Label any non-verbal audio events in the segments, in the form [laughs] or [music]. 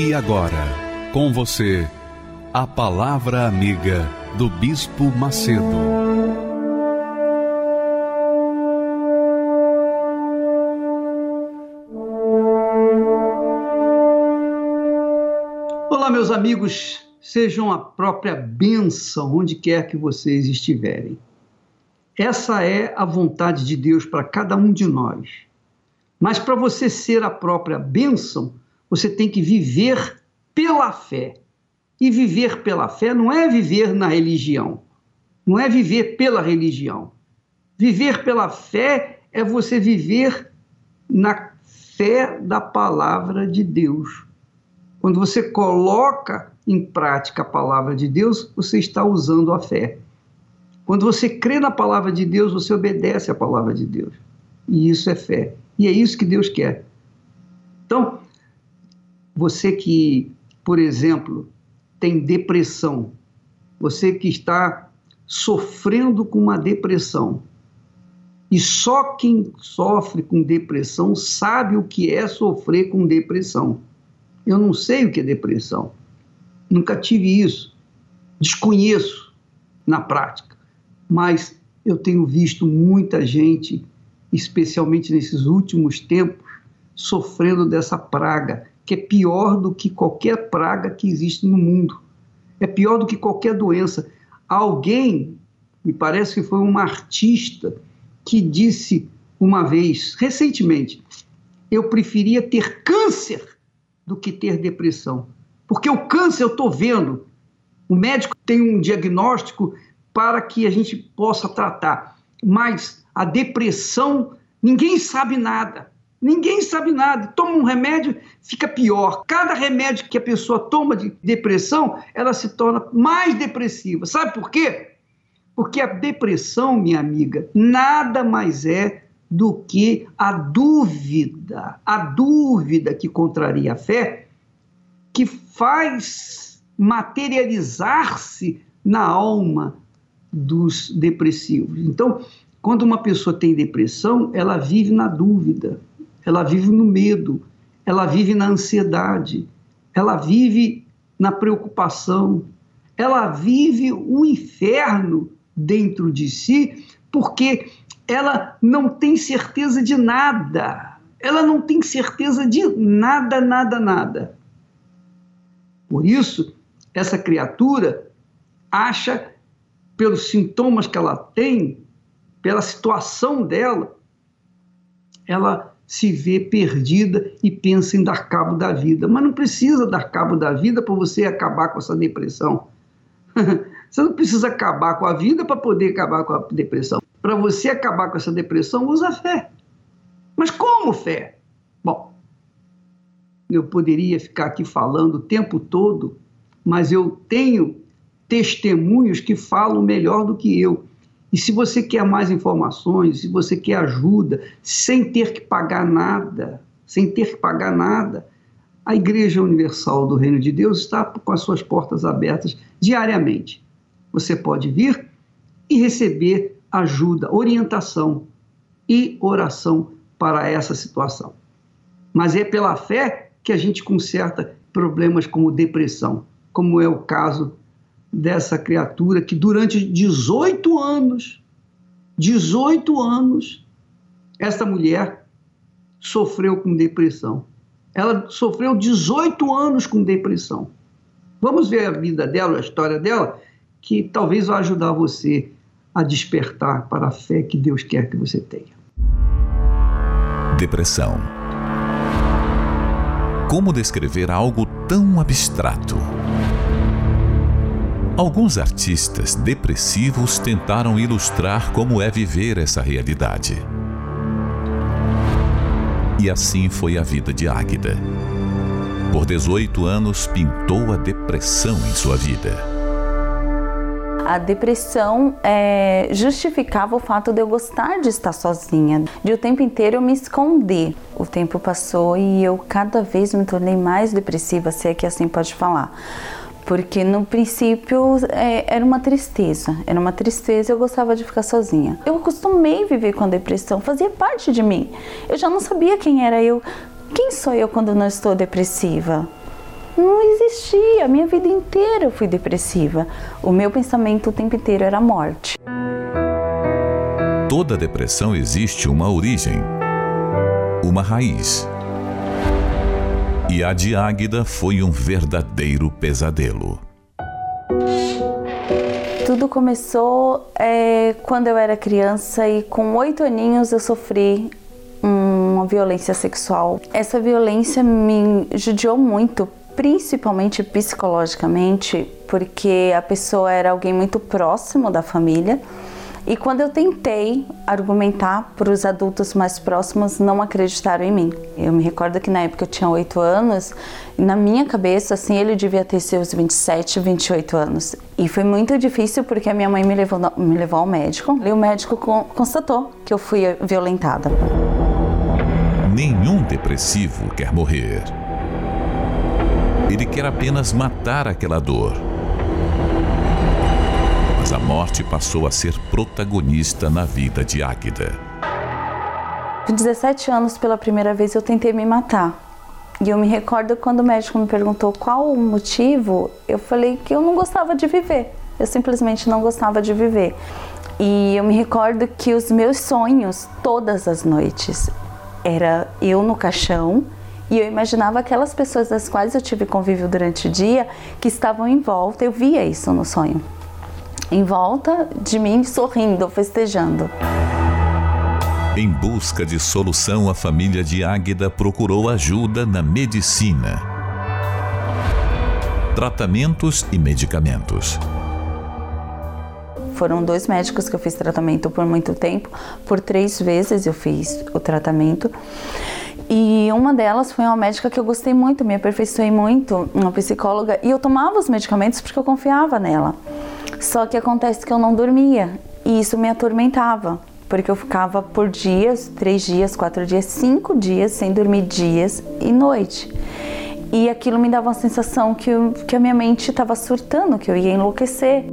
E agora, com você, a Palavra Amiga do Bispo Macedo. Olá, meus amigos, sejam a própria bênção onde quer que vocês estiverem. Essa é a vontade de Deus para cada um de nós. Mas para você ser a própria bênção, você tem que viver pela fé. E viver pela fé não é viver na religião, não é viver pela religião. Viver pela fé é você viver na fé da palavra de Deus. Quando você coloca em prática a palavra de Deus, você está usando a fé. Quando você crê na palavra de Deus, você obedece à palavra de Deus. E isso é fé. E é isso que Deus quer. Então, você que, por exemplo, tem depressão, você que está sofrendo com uma depressão, e só quem sofre com depressão sabe o que é sofrer com depressão. Eu não sei o que é depressão, nunca tive isso, desconheço na prática, mas eu tenho visto muita gente, especialmente nesses últimos tempos, sofrendo dessa praga que é pior do que qualquer praga que existe no mundo. É pior do que qualquer doença. Alguém, me parece que foi uma artista, que disse uma vez, recentemente, eu preferia ter câncer do que ter depressão. Porque o câncer eu estou vendo. O médico tem um diagnóstico para que a gente possa tratar. Mas a depressão, ninguém sabe nada. Ninguém sabe nada. Toma um remédio, fica pior. Cada remédio que a pessoa toma de depressão, ela se torna mais depressiva. Sabe por quê? Porque a depressão, minha amiga, nada mais é do que a dúvida, a dúvida que contraria a fé, que faz materializar-se na alma dos depressivos. Então, quando uma pessoa tem depressão, ela vive na dúvida, ela vive no medo, ela vive na ansiedade, ela vive na preocupação, ela vive um inferno dentro de si, porque ela não tem certeza de nada. Ela não tem certeza de nada, nada, nada. Por isso, essa criatura acha, pelos sintomas que ela tem, pela situação dela, ela se vê perdida e pensa em dar cabo da vida. Mas não precisa dar cabo da vida para você acabar com essa depressão. [laughs] você não precisa acabar com a vida para poder acabar com a depressão. Para você acabar com essa depressão, usa fé. Mas como fé? Bom, eu poderia ficar aqui falando o tempo todo, mas eu tenho testemunhos que falam melhor do que eu. E se você quer mais informações, se você quer ajuda, sem ter que pagar nada, sem ter que pagar nada, a Igreja Universal do Reino de Deus está com as suas portas abertas diariamente. Você pode vir e receber ajuda, orientação e oração para essa situação. Mas é pela fé que a gente conserta problemas como depressão, como é o caso dessa criatura que durante 18 anos, 18 anos, essa mulher sofreu com depressão. Ela sofreu 18 anos com depressão. Vamos ver a vida dela, a história dela, que talvez vai ajudar você a despertar para a fé que Deus quer que você tenha. Depressão. Como descrever algo tão abstrato? Alguns artistas depressivos tentaram ilustrar como é viver essa realidade. E assim foi a vida de Águida. Por 18 anos, pintou a depressão em sua vida. A depressão é, justificava o fato de eu gostar de estar sozinha, de o tempo inteiro eu me esconder. O tempo passou e eu cada vez me tornei mais depressiva, se é que assim pode falar porque no princípio é, era uma tristeza, era uma tristeza, eu gostava de ficar sozinha. Eu acostumei viver com a depressão, fazia parte de mim. Eu já não sabia quem era eu. Quem sou eu quando não estou depressiva? Não existia, a minha vida inteira eu fui depressiva. O meu pensamento o tempo inteiro era morte. Toda depressão existe uma origem, uma raiz. E a de Águida foi um verdadeiro pesadelo. Tudo começou é, quando eu era criança e com oito aninhos eu sofri uma violência sexual. Essa violência me judiou muito, principalmente psicologicamente, porque a pessoa era alguém muito próximo da família e quando eu tentei argumentar para os adultos mais próximos, não acreditaram em mim. Eu me recordo que na época eu tinha 8 anos, e na minha cabeça, assim, ele devia ter seus 27, 28 anos. E foi muito difícil porque a minha mãe me levou, me levou ao médico e o médico constatou que eu fui violentada. Nenhum depressivo quer morrer. Ele quer apenas matar aquela dor morte passou a ser protagonista na vida de Águida. Com 17 anos, pela primeira vez, eu tentei me matar. E eu me recordo quando o médico me perguntou qual o motivo, eu falei que eu não gostava de viver. Eu simplesmente não gostava de viver. E eu me recordo que os meus sonhos, todas as noites, era eu no caixão e eu imaginava aquelas pessoas das quais eu tive convívio durante o dia que estavam em volta. Eu via isso no sonho em volta de mim, sorrindo, festejando. Em busca de solução, a família de Águida procurou ajuda na medicina. Tratamentos e medicamentos. Foram dois médicos que eu fiz tratamento por muito tempo. Por três vezes eu fiz o tratamento. E uma delas foi uma médica que eu gostei muito, me aperfeiçoei muito, uma psicóloga, e eu tomava os medicamentos porque eu confiava nela. Só que acontece que eu não dormia e isso me atormentava, porque eu ficava por dias, três dias, quatro dias, cinco dias sem dormir dias e noite. E aquilo me dava uma sensação que, eu, que a minha mente estava surtando, que eu ia enlouquecer.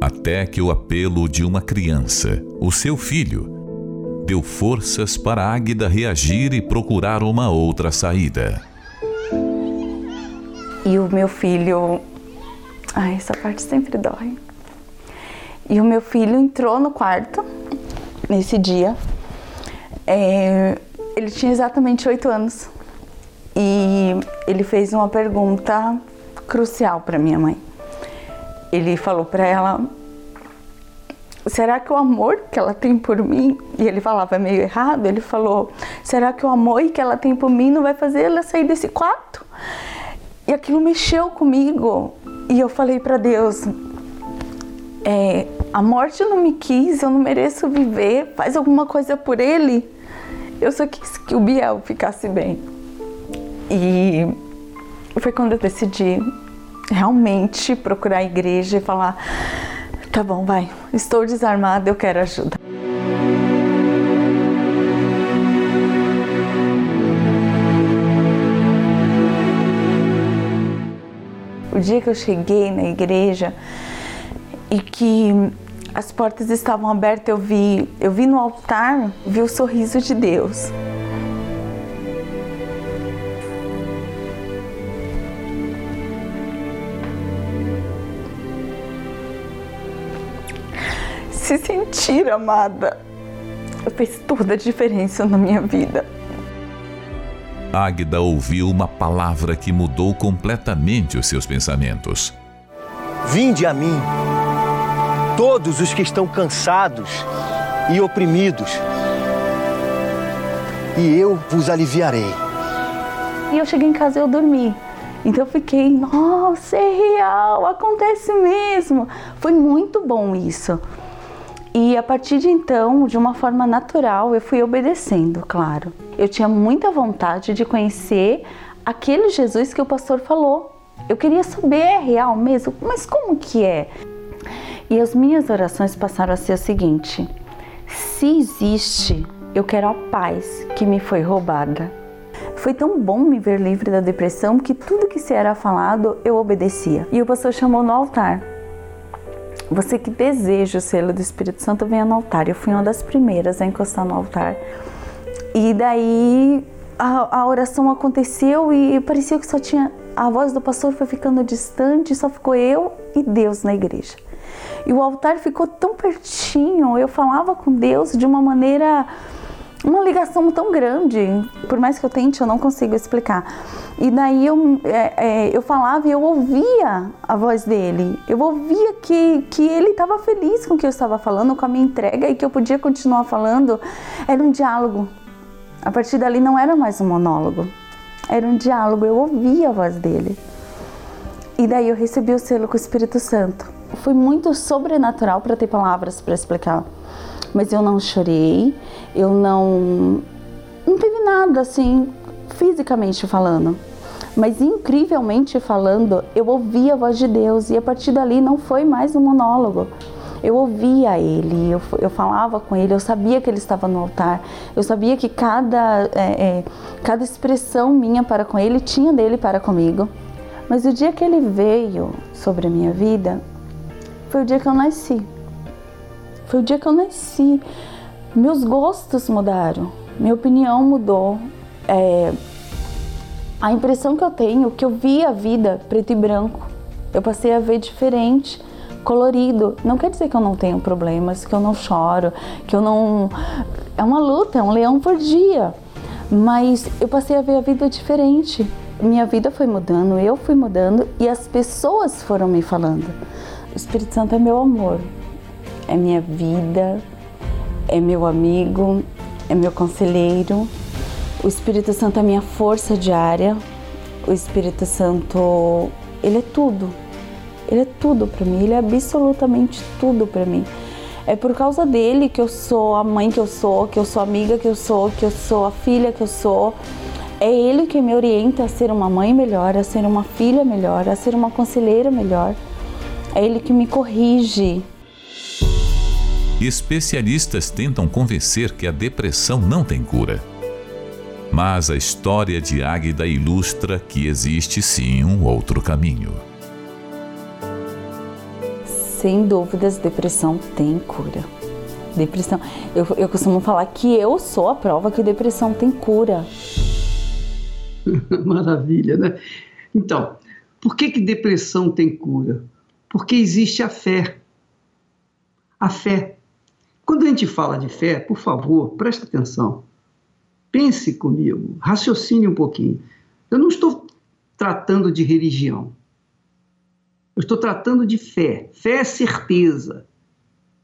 Até que o apelo de uma criança, o seu filho, deu forças para Águida reagir e procurar uma outra saída. E o meu filho Ai, essa parte sempre dói. E o meu filho entrou no quarto nesse dia. É, ele tinha exatamente oito anos e ele fez uma pergunta crucial para minha mãe. Ele falou para ela: Será que o amor que ela tem por mim, e ele falava meio errado, ele falou: Será que o amor que ela tem por mim não vai fazer ela sair desse quarto? E aquilo mexeu comigo. E eu falei para Deus: é, a morte não me quis, eu não mereço viver, faz alguma coisa por ele. Eu só quis que o Biel ficasse bem. E foi quando eu decidi realmente procurar a igreja e falar: tá bom, vai, estou desarmada, eu quero ajuda. O dia que eu cheguei na igreja e que as portas estavam abertas, eu vi, eu vi no altar, vi o sorriso de Deus. Se sentir amada fez toda a diferença na minha vida. Águida ouviu uma palavra que mudou completamente os seus pensamentos. Vinde a mim, todos os que estão cansados e oprimidos, e eu vos aliviarei. E eu cheguei em casa e eu dormi. Então eu fiquei, nossa, é real, acontece mesmo. Foi muito bom isso. E a partir de então, de uma forma natural, eu fui obedecendo, claro. Eu tinha muita vontade de conhecer aquele Jesus que o pastor falou. Eu queria saber, é real mesmo? Mas como que é? E as minhas orações passaram a ser o seguinte: se existe, eu quero a paz que me foi roubada. Foi tão bom me ver livre da depressão que tudo que se era falado eu obedecia. E o pastor chamou no altar. Você que deseja o selo do Espírito Santo, venha no altar. Eu fui uma das primeiras a encostar no altar. E daí a, a oração aconteceu e parecia que só tinha. A voz do pastor foi ficando distante, só ficou eu e Deus na igreja. E o altar ficou tão pertinho, eu falava com Deus de uma maneira uma ligação tão grande, por mais que eu tente, eu não consigo explicar. E daí eu, é, é, eu falava e eu ouvia a voz dele, eu ouvia que, que ele estava feliz com o que eu estava falando, com a minha entrega e que eu podia continuar falando. Era um diálogo. A partir dali não era mais um monólogo, era um diálogo, eu ouvia a voz dele. E daí eu recebi o selo com o Espírito Santo. Foi muito sobrenatural para ter palavras para explicar mas eu não chorei, eu não. Não teve nada assim, fisicamente falando. Mas incrivelmente falando, eu ouvia a voz de Deus e a partir dali não foi mais um monólogo. Eu ouvia ele, eu, eu falava com ele, eu sabia que ele estava no altar, eu sabia que cada, é, é, cada expressão minha para com ele tinha dele para comigo. Mas o dia que ele veio sobre a minha vida, foi o dia que eu nasci. Foi o dia que eu nasci. Meus gostos mudaram, minha opinião mudou. É, a impressão que eu tenho, que eu vi a vida preto e branco, eu passei a ver diferente, colorido. Não quer dizer que eu não tenho problemas, que eu não choro, que eu não. É uma luta, é um leão por dia. Mas eu passei a ver a vida diferente. Minha vida foi mudando, eu fui mudando e as pessoas foram me falando. O Espírito Santo é meu amor, é minha vida, é meu amigo, é meu conselheiro. O Espírito Santo é minha força diária. O Espírito Santo, ele é tudo. Ele é tudo para mim, ele é absolutamente tudo para mim. É por causa dele que eu sou a mãe que eu sou, que eu sou a amiga que eu sou, que eu sou a filha que eu sou. É ele que me orienta a ser uma mãe melhor, a ser uma filha melhor, a ser uma conselheira melhor. É ele que me corrige, especialistas tentam convencer que a depressão não tem cura. Mas a história de Águida ilustra que existe sim um outro caminho. Sem dúvidas, depressão tem cura. Depressão, eu, eu costumo falar que eu sou a prova que depressão tem cura. [laughs] Maravilha, né? Então, por que, que depressão tem cura? Porque existe a fé. A fé quando a gente fala de fé, por favor, preste atenção. Pense comigo, raciocine um pouquinho. Eu não estou tratando de religião. Eu estou tratando de fé. Fé é certeza.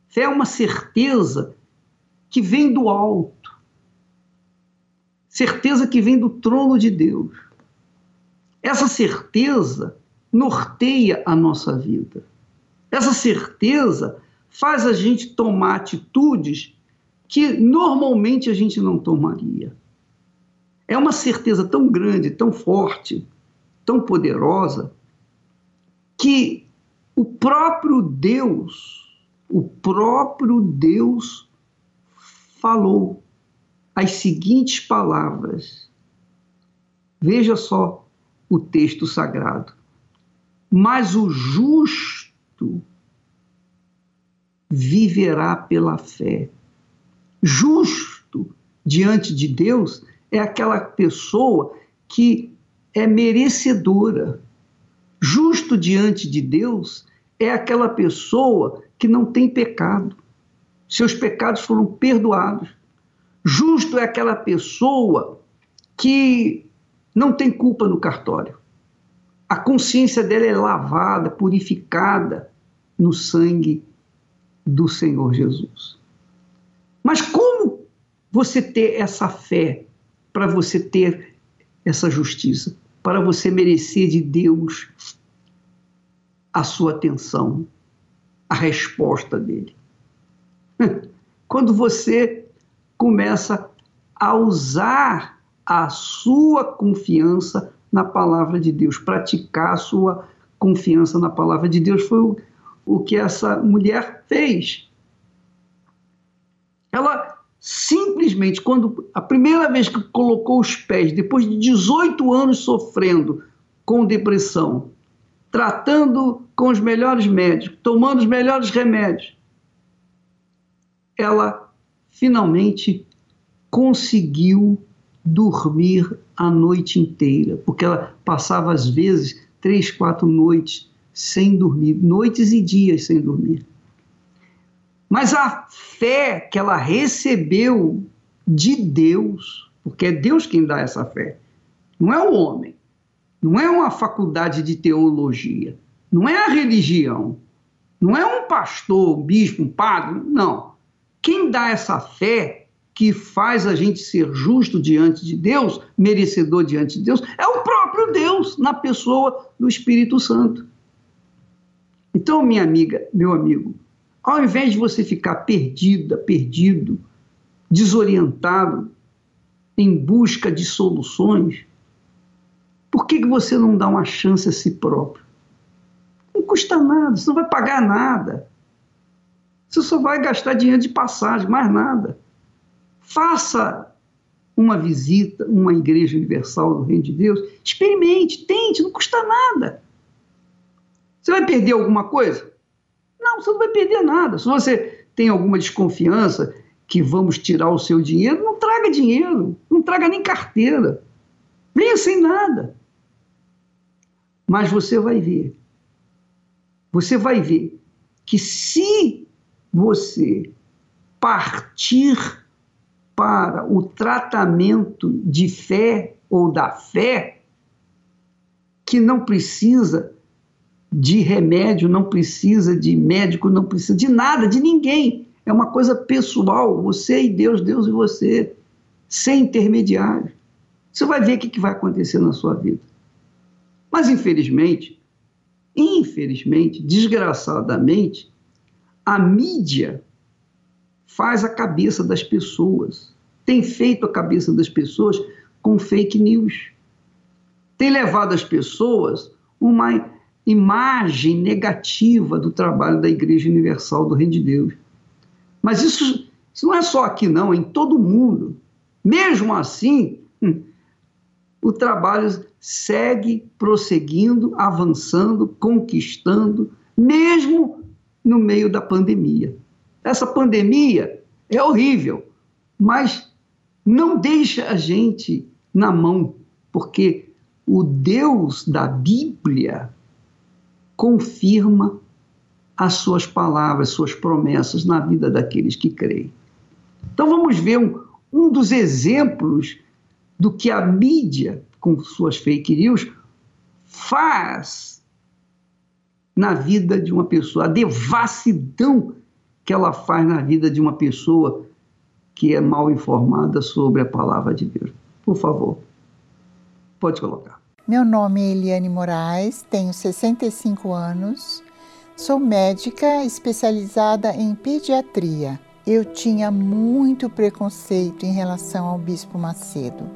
Fé é uma certeza que vem do alto. Certeza que vem do trono de Deus. Essa certeza norteia a nossa vida. Essa certeza faz a gente tomar atitudes que normalmente a gente não tomaria. É uma certeza tão grande, tão forte, tão poderosa, que o próprio Deus, o próprio Deus falou as seguintes palavras. Veja só o texto sagrado. Mas o justo viverá pela fé. Justo diante de Deus é aquela pessoa que é merecedora. Justo diante de Deus é aquela pessoa que não tem pecado. Seus pecados foram perdoados. Justo é aquela pessoa que não tem culpa no cartório. A consciência dela é lavada, purificada no sangue do Senhor Jesus. Mas como você ter essa fé para você ter essa justiça, para você merecer de Deus a sua atenção, a resposta dele? [laughs] Quando você começa a usar a sua confiança na palavra de Deus, praticar a sua confiança na palavra de Deus. Foi o, o que essa mulher fez. Ela simplesmente, quando a primeira vez que colocou os pés, depois de 18 anos sofrendo com depressão, tratando com os melhores médicos, tomando os melhores remédios, ela finalmente conseguiu dormir a noite inteira, porque ela passava às vezes três, quatro noites sem dormir, noites e dias sem dormir. Mas a fé que ela recebeu de Deus, porque é Deus quem dá essa fé, não é o homem, não é uma faculdade de teologia, não é a religião, não é um pastor, um bispo, um padre, não. Quem dá essa fé que faz a gente ser justo diante de Deus, merecedor diante de Deus, é o próprio Deus na pessoa do Espírito Santo. Então, minha amiga, meu amigo, ao invés de você ficar perdida, perdido, desorientado, em busca de soluções, por que, que você não dá uma chance a si próprio? Não custa nada, você não vai pagar nada. Você só vai gastar dinheiro de passagem, mais nada. Faça uma visita, uma igreja universal do Reino de Deus, experimente, tente, não custa nada. Você vai perder alguma coisa? Não, você não vai perder nada. Se você tem alguma desconfiança que vamos tirar o seu dinheiro, não traga dinheiro, não traga nem carteira. Venha sem nada. Mas você vai ver. Você vai ver que se você partir para o tratamento de fé ou da fé, que não precisa de remédio, não precisa de médico, não precisa de nada, de ninguém. É uma coisa pessoal, você e Deus, Deus e você, sem intermediário. Você vai ver o que vai acontecer na sua vida. Mas, infelizmente, infelizmente, desgraçadamente, a mídia faz a cabeça das pessoas, tem feito a cabeça das pessoas com fake news, tem levado as pessoas uma imagem negativa do trabalho da Igreja Universal do Reino de Deus. Mas isso, isso não é só aqui, não, é em todo mundo. Mesmo assim, [laughs] o trabalho segue prosseguindo, avançando, conquistando, mesmo no meio da pandemia. Essa pandemia é horrível, mas não deixa a gente na mão, porque o Deus da Bíblia confirma as suas palavras, suas promessas na vida daqueles que creem. Então vamos ver um, um dos exemplos do que a mídia, com suas fake news, faz na vida de uma pessoa, a devassidão que ela faz na vida de uma pessoa que é mal informada sobre a palavra de Deus. Por favor, pode colocar. Meu nome é Eliane Moraes, tenho 65 anos, sou médica especializada em pediatria. Eu tinha muito preconceito em relação ao Bispo Macedo.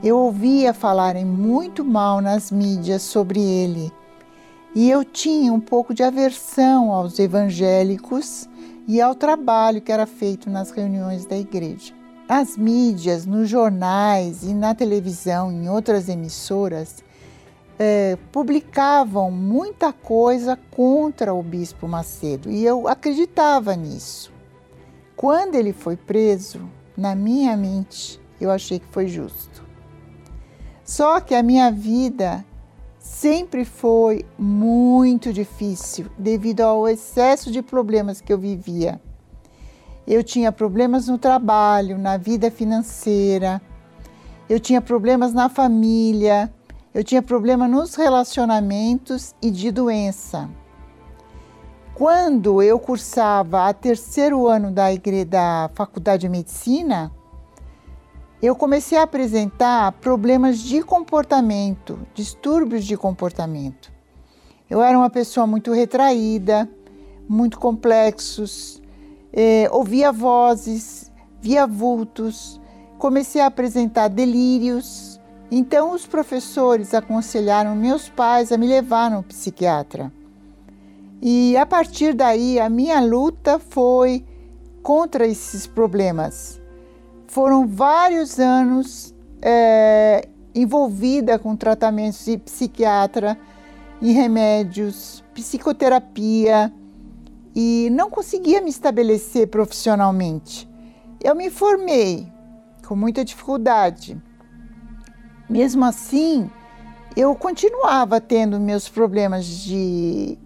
Eu ouvia falarem muito mal nas mídias sobre ele e eu tinha um pouco de aversão aos evangélicos e ao trabalho que era feito nas reuniões da igreja. As mídias, nos jornais e na televisão, em outras emissoras, é, publicavam muita coisa contra o Bispo Macedo e eu acreditava nisso. Quando ele foi preso, na minha mente, eu achei que foi justo. Só que a minha vida sempre foi muito difícil devido ao excesso de problemas que eu vivia. Eu tinha problemas no trabalho, na vida financeira, eu tinha problemas na família, eu tinha problema nos relacionamentos e de doença. Quando eu cursava a terceiro ano da, da faculdade de medicina, eu comecei a apresentar problemas de comportamento, distúrbios de comportamento. Eu era uma pessoa muito retraída, muito complexos, é, ouvia vozes, via vultos, comecei a apresentar delírios. Então, os professores aconselharam meus pais a me levar no psiquiatra. E a partir daí, a minha luta foi contra esses problemas. Foram vários anos é, envolvida com tratamentos de psiquiatra, em remédios, psicoterapia e não conseguia me estabelecer profissionalmente. Eu me formei com muita dificuldade. Mesmo assim, eu continuava tendo meus problemas de,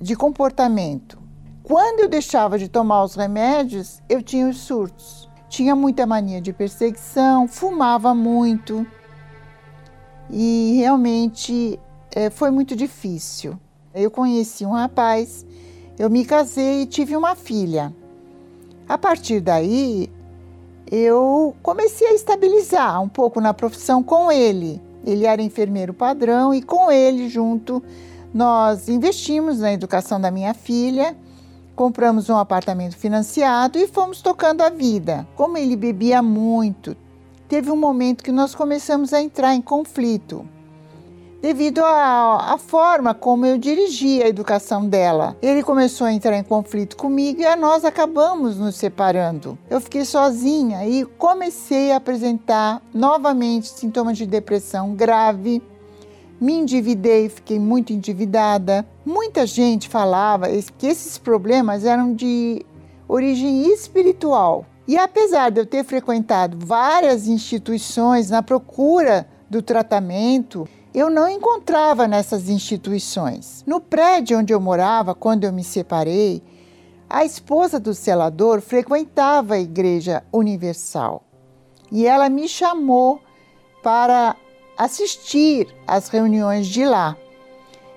de comportamento. Quando eu deixava de tomar os remédios, eu tinha os surtos. Tinha muita mania de perseguição, fumava muito e realmente é, foi muito difícil. Eu conheci um rapaz, eu me casei e tive uma filha. A partir daí, eu comecei a estabilizar um pouco na profissão com ele. Ele era enfermeiro padrão e com ele junto nós investimos na educação da minha filha, compramos um apartamento financiado e fomos tocando a vida. Como ele bebia muito, teve um momento que nós começamos a entrar em conflito devido à, forma como eu dirigia a educação dela. Ele começou a entrar em conflito comigo e nós acabamos nos separando. Eu fiquei sozinha e comecei a apresentar novamente sintomas de depressão grave. Me endividei, fiquei muito endividada. Muita gente falava que esses problemas eram de origem espiritual. E apesar de eu ter frequentado várias instituições na procura do tratamento, eu não encontrava nessas instituições. No prédio onde eu morava, quando eu me separei, a esposa do selador frequentava a Igreja Universal e ela me chamou para assistir às reuniões de lá.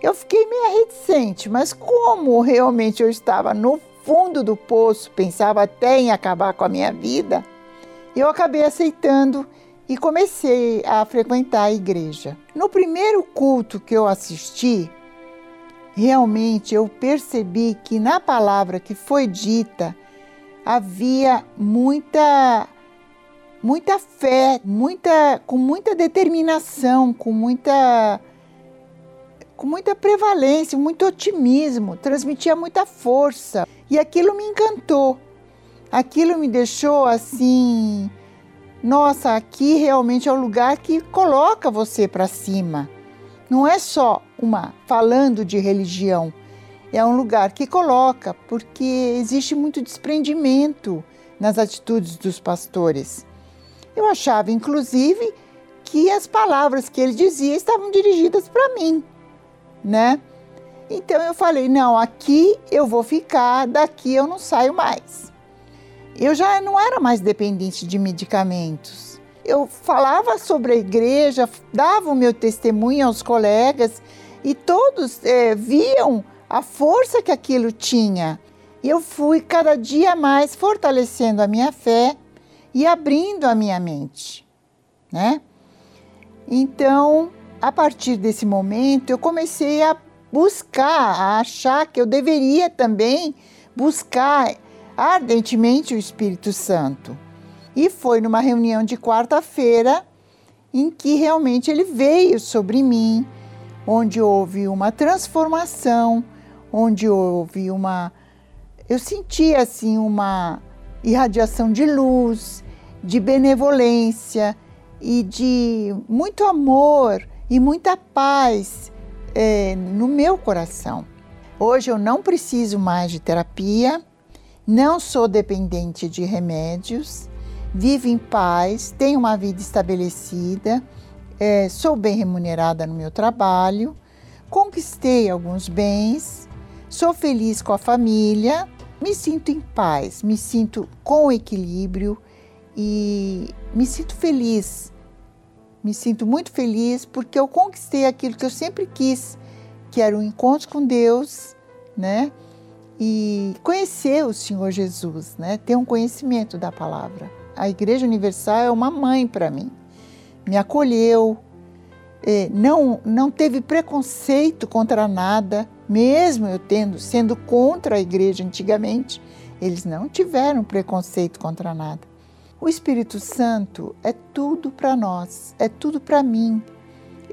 Eu fiquei meio reticente, mas como realmente eu estava no fundo do poço, pensava até em acabar com a minha vida, eu acabei aceitando e comecei a frequentar a igreja. No primeiro culto que eu assisti, realmente eu percebi que na palavra que foi dita havia muita muita fé, muita com muita determinação, com muita com muita prevalência, muito otimismo, transmitia muita força. E aquilo me encantou. Aquilo me deixou assim nossa, aqui realmente é o lugar que coloca você para cima. Não é só uma falando de religião, é um lugar que coloca, porque existe muito desprendimento nas atitudes dos pastores. Eu achava, inclusive, que as palavras que ele dizia estavam dirigidas para mim, né? Então eu falei: não, aqui eu vou ficar, daqui eu não saio mais eu já não era mais dependente de medicamentos. Eu falava sobre a igreja, dava o meu testemunho aos colegas e todos é, viam a força que aquilo tinha. E eu fui cada dia mais fortalecendo a minha fé e abrindo a minha mente, né? Então, a partir desse momento, eu comecei a buscar, a achar que eu deveria também buscar ardentemente o Espírito Santo. E foi numa reunião de quarta-feira em que realmente ele veio sobre mim, onde houve uma transformação, onde houve uma. Eu senti assim uma irradiação de luz, de benevolência e de muito amor e muita paz é, no meu coração. Hoje eu não preciso mais de terapia, não sou dependente de remédios, vivo em paz, tenho uma vida estabelecida, é, sou bem remunerada no meu trabalho, conquistei alguns bens, sou feliz com a família, me sinto em paz, me sinto com equilíbrio e me sinto feliz. Me sinto muito feliz porque eu conquistei aquilo que eu sempre quis, que era um encontro com Deus, né? E conhecer o Senhor Jesus, né? ter um conhecimento da palavra. A Igreja Universal é uma mãe para mim. Me acolheu, é, não, não teve preconceito contra nada, mesmo eu tendo sendo contra a igreja antigamente, Eles não tiveram preconceito contra nada. O Espírito Santo é tudo para nós, é tudo para mim.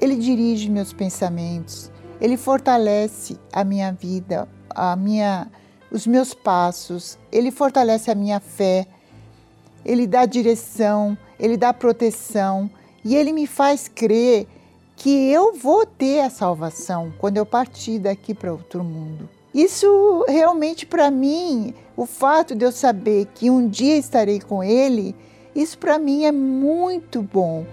Ele dirige meus pensamentos, ele fortalece a minha vida, a minha, os meus passos, ele fortalece a minha fé, ele dá direção, ele dá proteção e ele me faz crer que eu vou ter a salvação quando eu partir daqui para outro mundo. Isso realmente para mim, o fato de eu saber que um dia estarei com ele, isso para mim é muito bom.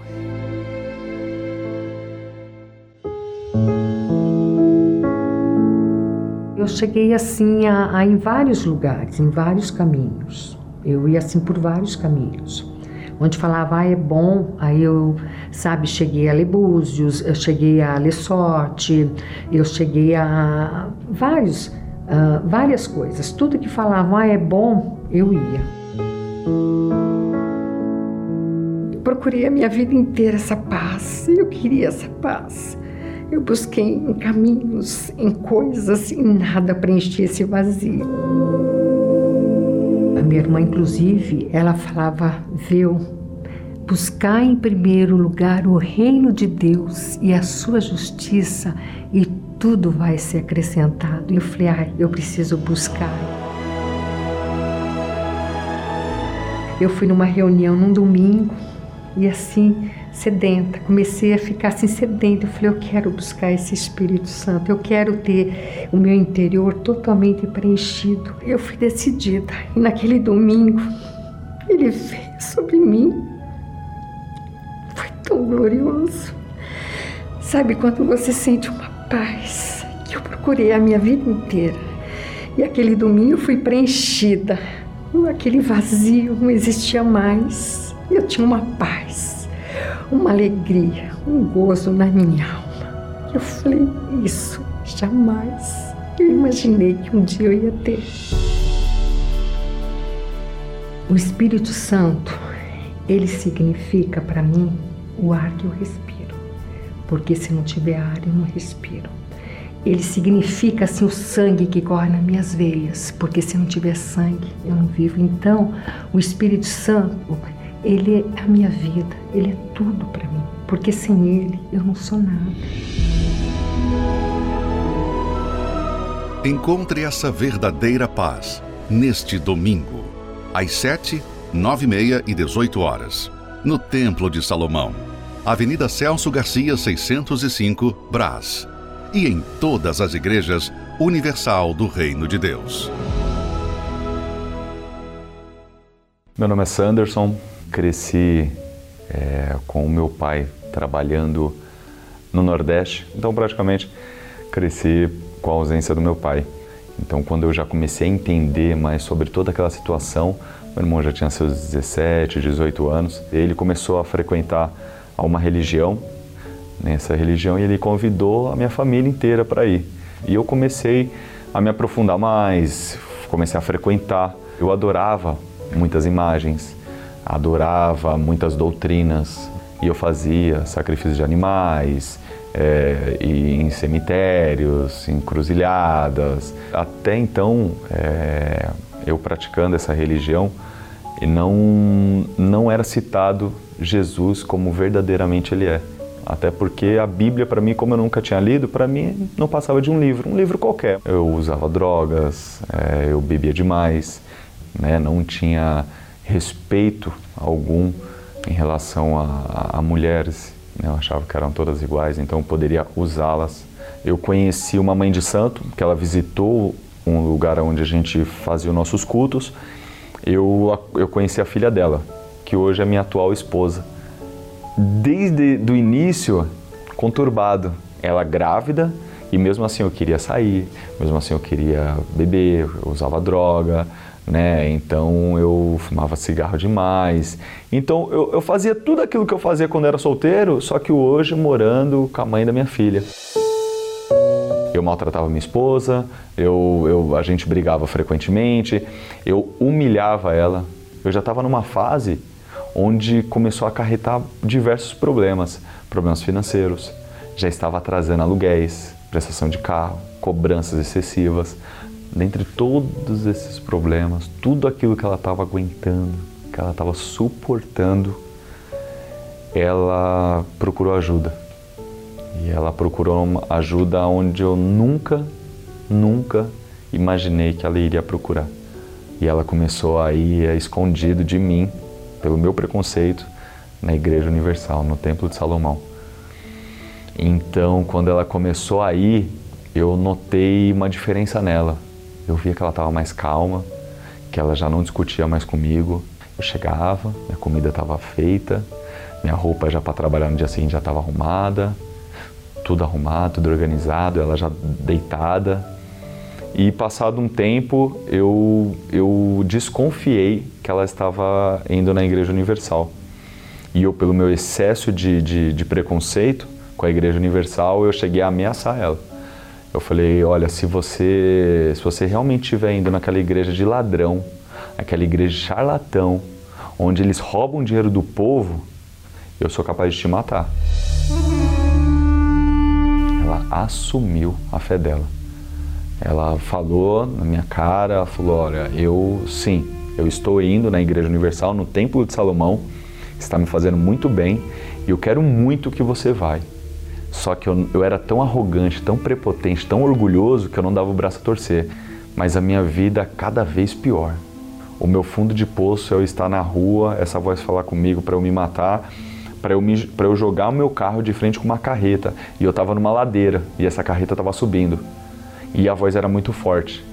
Eu cheguei assim a, a, em vários lugares, em vários caminhos. Eu ia assim por vários caminhos. Onde falava, ah, é bom, aí eu, sabe, cheguei a ler Búzios, eu cheguei a ler Sorte, eu cheguei a vários, uh, várias coisas. Tudo que falava, ah, é bom, eu ia. Eu procurei a minha vida inteira essa paz, eu queria essa paz. Eu busquei em caminhos, em coisas e nada preenchia esse vazio. A minha irmã, inclusive, ela falava, viu, buscar em primeiro lugar o reino de Deus e a sua justiça e tudo vai ser acrescentado. E eu falei, ah, eu preciso buscar. Eu fui numa reunião num domingo e assim sedenta, comecei a ficar assim sedenta. Eu falei, eu quero buscar esse Espírito Santo, eu quero ter o meu interior totalmente preenchido. Eu fui decidida e naquele domingo ele veio sobre mim. Foi tão glorioso. Sabe quando você sente uma paz que eu procurei a minha vida inteira e aquele domingo eu fui preenchida. Aquele vazio não existia mais. Eu tinha uma paz uma alegria, um gozo na minha alma. Eu falei, isso jamais eu imaginei que um dia eu ia ter. O Espírito Santo, ele significa para mim o ar que eu respiro, porque se não tiver ar eu não respiro. Ele significa assim o sangue que corre nas minhas veias, porque se não tiver sangue eu não vivo. Então, o Espírito Santo ele é a minha vida, Ele é tudo para mim, porque sem Ele eu não sou nada. Encontre essa verdadeira paz neste domingo, às 7, 9 e meia e 18 horas, no Templo de Salomão, Avenida Celso Garcia, 605, Brás, e em todas as igrejas Universal do Reino de Deus. Meu nome é Sanderson, cresci é, com o meu pai trabalhando no Nordeste, então praticamente cresci com a ausência do meu pai. Então, quando eu já comecei a entender mais sobre toda aquela situação, meu irmão já tinha seus 17, 18 anos, ele começou a frequentar uma religião, nessa religião, e ele convidou a minha família inteira para ir. E eu comecei a me aprofundar mais, comecei a frequentar. Eu adorava muitas imagens, adorava muitas doutrinas e eu fazia sacrifícios de animais, é, e em cemitérios, em cruzilhadas. Até então, é, eu praticando essa religião, não, não era citado Jesus como verdadeiramente ele é. Até porque a Bíblia, para mim, como eu nunca tinha lido, para mim não passava de um livro, um livro qualquer. Eu usava drogas, é, eu bebia demais, né, não tinha respeito algum em relação a, a mulheres. Né? Eu achava que eram todas iguais, então eu poderia usá-las. Eu conheci uma mãe de santo, que ela visitou um lugar onde a gente fazia os nossos cultos. Eu, eu conheci a filha dela, que hoje é minha atual esposa. Desde o início, conturbado. Ela grávida, e mesmo assim eu queria sair, mesmo assim eu queria beber, eu usava droga, né? Então eu fumava cigarro demais. Então eu, eu, fazia tudo aquilo que eu fazia quando era solteiro, só que hoje morando com a mãe da minha filha. Eu maltratava minha esposa, eu, eu, a gente brigava frequentemente, eu humilhava ela. Eu já estava numa fase onde começou a acarretar diversos problemas, problemas financeiros. Já estava atrasando aluguéis, prestação de carro, cobranças excessivas, dentre todos esses problemas, tudo aquilo que ela estava aguentando, que ela estava suportando, ela procurou ajuda. E ela procurou ajuda onde eu nunca, nunca imaginei que ela iria procurar. E ela começou a ir escondido de mim, pelo meu preconceito, na Igreja Universal, no Templo de Salomão. Então, quando ela começou a ir, eu notei uma diferença nela. Eu via que ela estava mais calma, que ela já não discutia mais comigo. Eu chegava, minha comida estava feita, minha roupa já para trabalhar no dia seguinte já estava arrumada, tudo arrumado, tudo organizado, ela já deitada. E passado um tempo, eu, eu desconfiei que ela estava indo na Igreja Universal. E eu, pelo meu excesso de, de, de preconceito com a Igreja Universal, eu cheguei a ameaçar ela. Eu falei, olha, se você, se você realmente estiver indo naquela igreja de ladrão, aquela igreja de charlatão, onde eles roubam dinheiro do povo, eu sou capaz de te matar. Ela assumiu a fé dela. Ela falou na minha cara, falou, olha, eu sim, eu estou indo na Igreja Universal, no Templo de Salomão, está me fazendo muito bem e eu quero muito que você vai. Só que eu, eu era tão arrogante, tão prepotente, tão orgulhoso que eu não dava o braço a torcer. Mas a minha vida cada vez pior. O meu fundo de poço é eu estar na rua, essa voz falar comigo para eu me matar, para eu, eu jogar o meu carro de frente com uma carreta. E eu estava numa ladeira e essa carreta estava subindo. E a voz era muito forte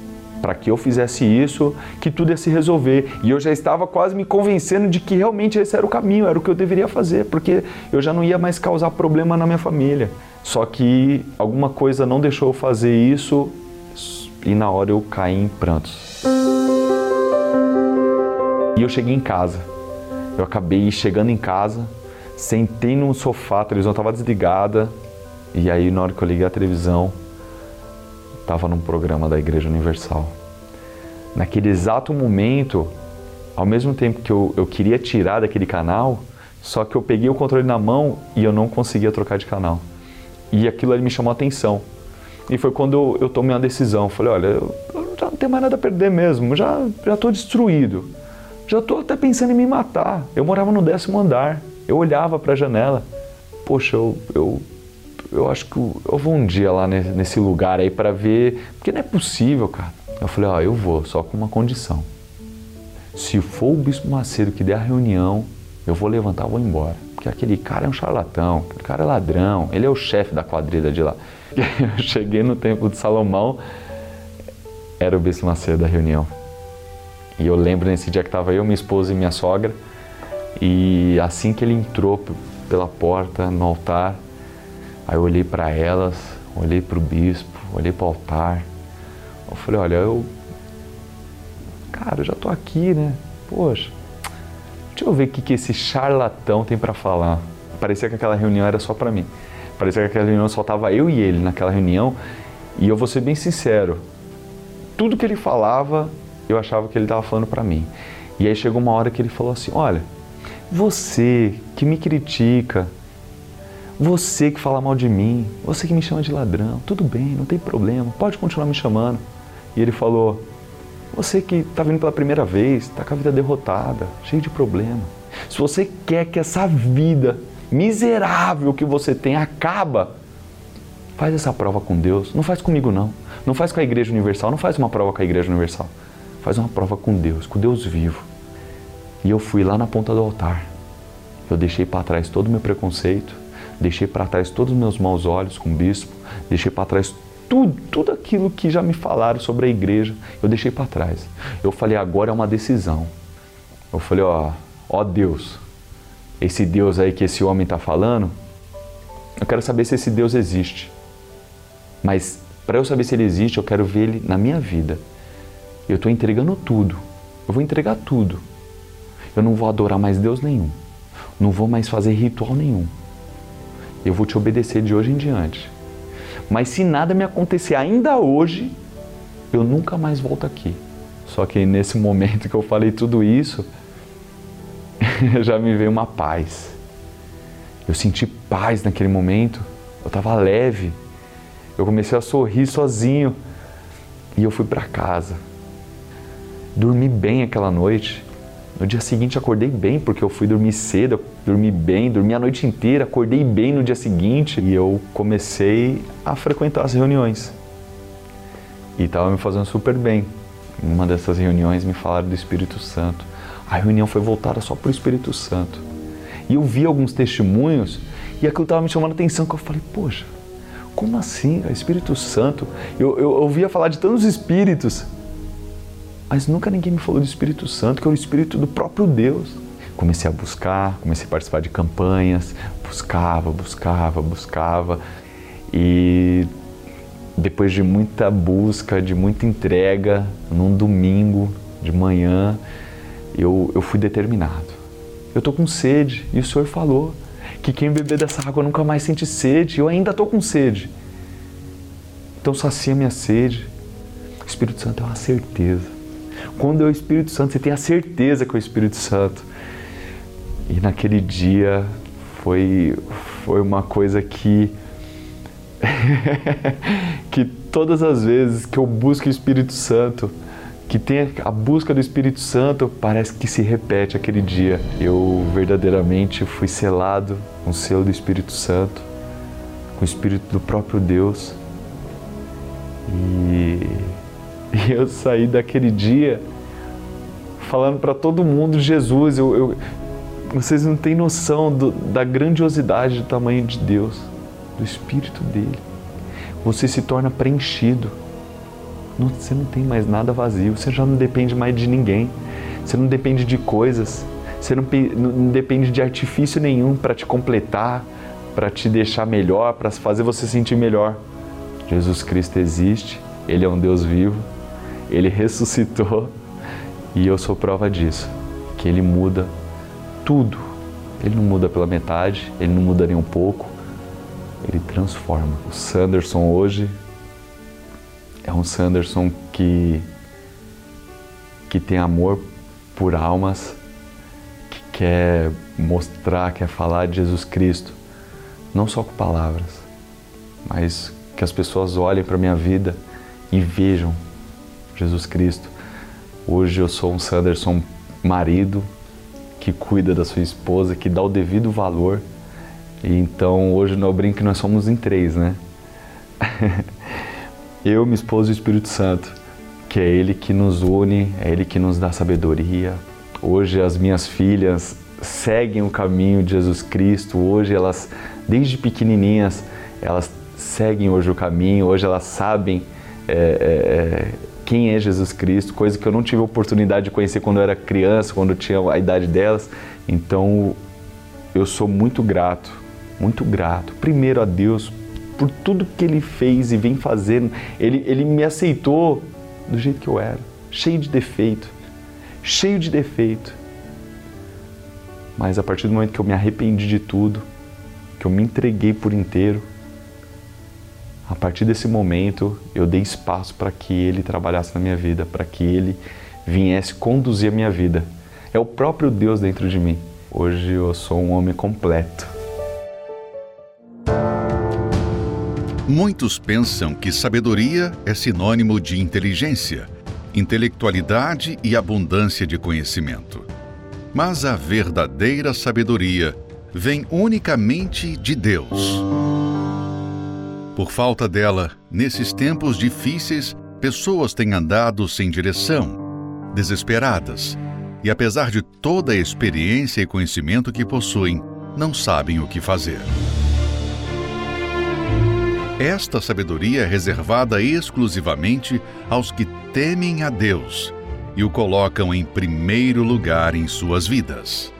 para que eu fizesse isso, que tudo ia se resolver. E eu já estava quase me convencendo de que realmente esse era o caminho, era o que eu deveria fazer, porque eu já não ia mais causar problema na minha família. Só que alguma coisa não deixou eu fazer isso e na hora eu caí em prantos. E eu cheguei em casa. Eu acabei chegando em casa, sentei num sofá, a televisão estava desligada, e aí na hora que eu liguei a televisão, estava num programa da Igreja Universal. Naquele exato momento, ao mesmo tempo que eu, eu queria tirar daquele canal, só que eu peguei o controle na mão e eu não conseguia trocar de canal. E aquilo ali me chamou a atenção. E foi quando eu, eu tomei uma decisão. Falei, olha, eu, eu, já não tenho mais nada a perder mesmo, já estou destruído. Já estou até pensando em me matar. Eu morava no décimo andar, eu olhava para a janela. Poxa, eu, eu eu acho que eu vou um dia lá nesse lugar aí para ver, porque não é possível, cara. Eu falei, ó, eu vou, só com uma condição. Se for o Bispo Macedo que der a reunião, eu vou levantar, vou embora. Porque aquele cara é um charlatão, aquele cara é ladrão, ele é o chefe da quadrilha de lá. [laughs] Eu cheguei no templo de Salomão, era o Bispo Macedo da reunião. E eu lembro nesse dia que estava eu, minha esposa e minha sogra, e assim que ele entrou pela porta no altar, Aí eu olhei para elas, olhei para o bispo, olhei para o altar. Eu falei, olha, eu. Cara, eu já tô aqui, né? Poxa, deixa eu ver o que, que esse charlatão tem para falar. Parecia que aquela reunião era só para mim. Parecia que aquela reunião só tava eu e ele naquela reunião. E eu vou ser bem sincero, tudo que ele falava, eu achava que ele estava falando para mim. E aí chegou uma hora que ele falou assim: Olha, você que me critica, você que fala mal de mim, você que me chama de ladrão, tudo bem, não tem problema, pode continuar me chamando. E ele falou: Você que está vindo pela primeira vez, está com a vida derrotada, cheio de problema. Se você quer que essa vida miserável que você tem acaba, faz essa prova com Deus. Não faz comigo, não. Não faz com a Igreja Universal, não faz uma prova com a Igreja Universal. Faz uma prova com Deus, com Deus vivo. E eu fui lá na ponta do altar. Eu deixei para trás todo o meu preconceito, deixei para trás todos os meus maus olhos com o bispo, deixei para trás tudo, tudo aquilo que já me falaram sobre a igreja, eu deixei para trás. Eu falei, agora é uma decisão. Eu falei, ó, ó Deus, esse Deus aí que esse homem está falando, eu quero saber se esse Deus existe. Mas para eu saber se ele existe, eu quero ver ele na minha vida. Eu estou entregando tudo. Eu vou entregar tudo. Eu não vou adorar mais Deus nenhum. Não vou mais fazer ritual nenhum eu vou te obedecer de hoje em diante. Mas se nada me acontecer ainda hoje, eu nunca mais volto aqui. Só que nesse momento que eu falei tudo isso, [laughs] já me veio uma paz. Eu senti paz naquele momento. Eu estava leve. Eu comecei a sorrir sozinho. E eu fui para casa. Dormi bem aquela noite. No dia seguinte acordei bem, porque eu fui dormir cedo, dormi bem, dormi a noite inteira, acordei bem no dia seguinte e eu comecei a frequentar as reuniões. E estava me fazendo super bem. Em uma dessas reuniões me falaram do Espírito Santo. A reunião foi voltada só para o Espírito Santo. E eu vi alguns testemunhos e aquilo estava me chamando a atenção, que eu falei, poxa, como assim, Espírito Santo? Eu, eu ouvia falar de tantos espíritos, mas nunca ninguém me falou do Espírito Santo, que é o Espírito do próprio Deus. Comecei a buscar, comecei a participar de campanhas, buscava, buscava, buscava. E depois de muita busca, de muita entrega, num domingo de manhã, eu, eu fui determinado. Eu estou com sede e o Senhor falou que quem beber dessa água nunca mais sente sede. Eu ainda estou com sede. Então sacia minha sede. O Espírito Santo é uma certeza. Quando é o Espírito Santo, você tem a certeza que é o Espírito Santo. E naquele dia foi, foi uma coisa que [laughs] que todas as vezes que eu busco o Espírito Santo, que tem a busca do Espírito Santo, parece que se repete aquele dia. Eu verdadeiramente fui selado com o selo do Espírito Santo, com o Espírito do próprio Deus. E, [laughs] e eu saí daquele dia falando para todo mundo Jesus. Eu, eu, vocês não têm noção do, da grandiosidade do tamanho de Deus, do Espírito dele. Você se torna preenchido não, você não tem mais nada vazio, você já não depende mais de ninguém, você não depende de coisas, você não, não depende de artifício nenhum para te completar, para te deixar melhor, para fazer você sentir melhor. Jesus Cristo existe, Ele é um Deus vivo, Ele ressuscitou e eu sou prova disso, que Ele muda tudo. Ele não muda pela metade, Ele não muda nem um pouco, Ele transforma. O Sanderson hoje é um Sanderson que, que tem amor por almas, que quer mostrar, quer falar de Jesus Cristo, não só com palavras, mas que as pessoas olhem para a minha vida e vejam Jesus Cristo. Hoje eu sou um Sanderson marido que cuida da sua esposa, que dá o devido valor. E então hoje no brinco nós somos em três, né? [laughs] eu, minha esposa e o Espírito Santo, que é Ele que nos une, é Ele que nos dá sabedoria. Hoje as minhas filhas seguem o caminho de Jesus Cristo, hoje elas, desde pequenininhas, elas seguem hoje o caminho, hoje elas sabem é, é, quem é Jesus Cristo, coisa que eu não tive a oportunidade de conhecer quando eu era criança, quando eu tinha a idade delas. Então eu sou muito grato, muito grato, primeiro a Deus por tudo que ele fez e vem fazendo. Ele, ele me aceitou do jeito que eu era, cheio de defeito, cheio de defeito. Mas a partir do momento que eu me arrependi de tudo, que eu me entreguei por inteiro, a partir desse momento eu dei espaço para que ele trabalhasse na minha vida, para que ele viesse conduzir a minha vida. É o próprio Deus dentro de mim. Hoje eu sou um homem completo. Muitos pensam que sabedoria é sinônimo de inteligência, intelectualidade e abundância de conhecimento. Mas a verdadeira sabedoria vem unicamente de Deus. Por falta dela, nesses tempos difíceis, pessoas têm andado sem direção, desesperadas, e apesar de toda a experiência e conhecimento que possuem, não sabem o que fazer. Esta sabedoria é reservada exclusivamente aos que temem a Deus e o colocam em primeiro lugar em suas vidas.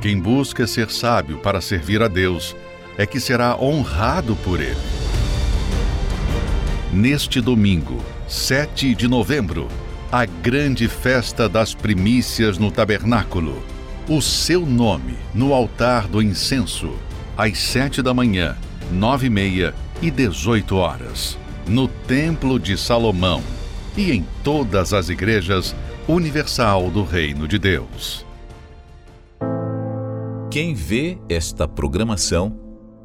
Quem busca ser sábio para servir a Deus é que será honrado por Ele. Neste domingo, 7 de novembro, a grande festa das primícias no tabernáculo. O seu nome no altar do incenso, às sete da manhã, nove e meia e 18 horas, no Templo de Salomão e em todas as igrejas universal do Reino de Deus. Quem vê esta programação